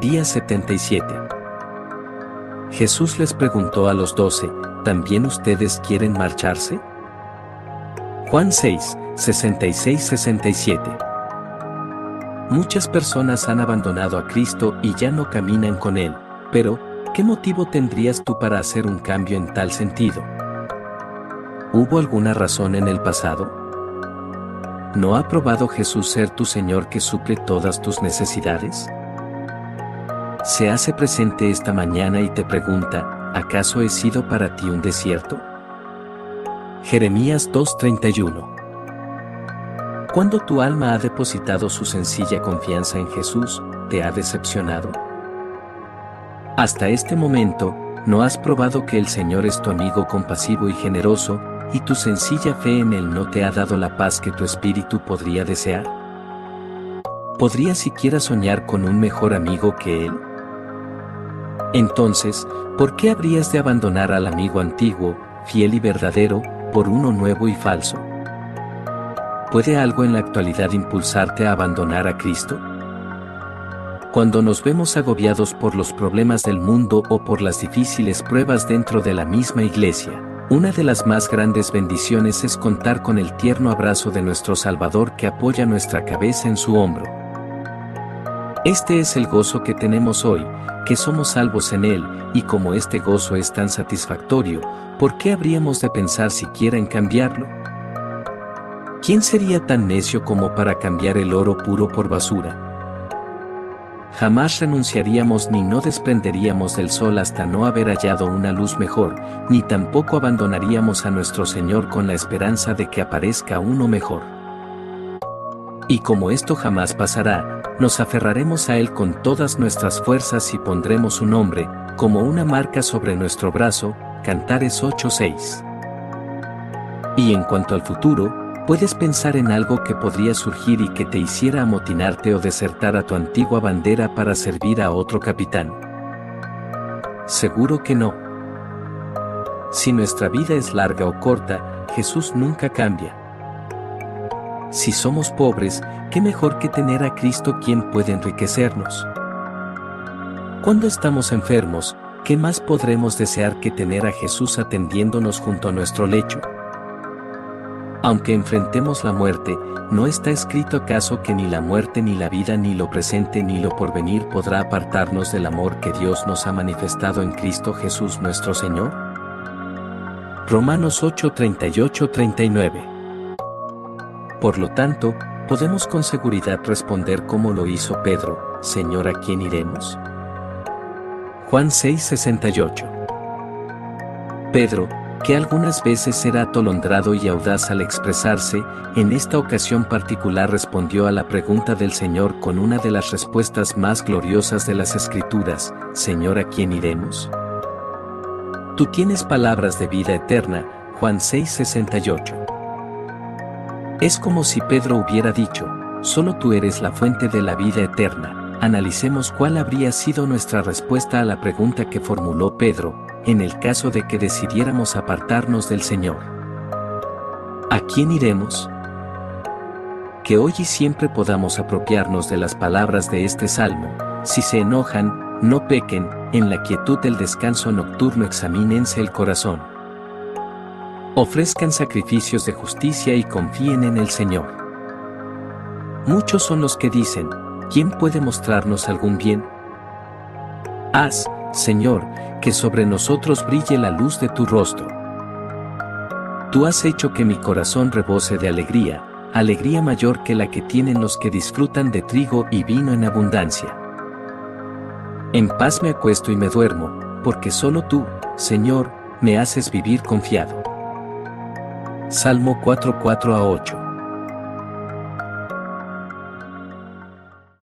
Día 77. Jesús les preguntó a los doce, ¿también ustedes quieren marcharse? Juan 6, 66-67. Muchas personas han abandonado a Cristo y ya no caminan con Él, pero, ¿qué motivo tendrías tú para hacer un cambio en tal sentido? ¿Hubo alguna razón en el pasado? ¿No ha probado Jesús ser tu Señor que suple todas tus necesidades? Se hace presente esta mañana y te pregunta, ¿acaso he sido para ti un desierto? Jeremías 2:31 Cuando tu alma ha depositado su sencilla confianza en Jesús, ¿te ha decepcionado? Hasta este momento, ¿no has probado que el Señor es tu amigo compasivo y generoso, y tu sencilla fe en Él no te ha dado la paz que tu espíritu podría desear? ¿Podrías siquiera soñar con un mejor amigo que Él? Entonces, ¿por qué habrías de abandonar al amigo antiguo, fiel y verdadero, por uno nuevo y falso? ¿Puede algo en la actualidad impulsarte a abandonar a Cristo? Cuando nos vemos agobiados por los problemas del mundo o por las difíciles pruebas dentro de la misma iglesia, una de las más grandes bendiciones es contar con el tierno abrazo de nuestro Salvador que apoya nuestra cabeza en su hombro. Este es el gozo que tenemos hoy, que somos salvos en Él, y como este gozo es tan satisfactorio, ¿por qué habríamos de pensar siquiera en cambiarlo? ¿Quién sería tan necio como para cambiar el oro puro por basura? Jamás renunciaríamos ni no desprenderíamos del sol hasta no haber hallado una luz mejor, ni tampoco abandonaríamos a nuestro Señor con la esperanza de que aparezca uno mejor. Y como esto jamás pasará, nos aferraremos a Él con todas nuestras fuerzas y pondremos su nombre, como una marca sobre nuestro brazo, Cantares 8:6. Y en cuanto al futuro, puedes pensar en algo que podría surgir y que te hiciera amotinarte o desertar a tu antigua bandera para servir a otro capitán. Seguro que no. Si nuestra vida es larga o corta, Jesús nunca cambia. Si somos pobres, ¿qué mejor que tener a Cristo quien puede enriquecernos? Cuando estamos enfermos, ¿qué más podremos desear que tener a Jesús atendiéndonos junto a nuestro lecho? Aunque enfrentemos la muerte, ¿no está escrito acaso que ni la muerte ni la vida ni lo presente ni lo porvenir podrá apartarnos del amor que Dios nos ha manifestado en Cristo Jesús nuestro Señor? Romanos 8, 39 por lo tanto, podemos con seguridad responder como lo hizo Pedro, Señor, ¿a quién iremos? Juan 6:68 Pedro, que algunas veces era atolondrado y audaz al expresarse, en esta ocasión particular respondió a la pregunta del Señor con una de las respuestas más gloriosas de las Escrituras, Señor, ¿a quién iremos? Tú tienes palabras de vida eterna, Juan 6:68. Es como si Pedro hubiera dicho, solo tú eres la fuente de la vida eterna. Analicemos cuál habría sido nuestra respuesta a la pregunta que formuló Pedro, en el caso de que decidiéramos apartarnos del Señor. ¿A quién iremos? Que hoy y siempre podamos apropiarnos de las palabras de este salmo, si se enojan, no pequen, en la quietud del descanso nocturno examínense el corazón. Ofrezcan sacrificios de justicia y confíen en el Señor. Muchos son los que dicen, ¿quién puede mostrarnos algún bien? Haz, Señor, que sobre nosotros brille la luz de tu rostro. Tú has hecho que mi corazón rebose de alegría, alegría mayor que la que tienen los que disfrutan de trigo y vino en abundancia. En paz me acuesto y me duermo, porque solo tú, Señor, me haces vivir confiado. Salmo 4:4 a 8.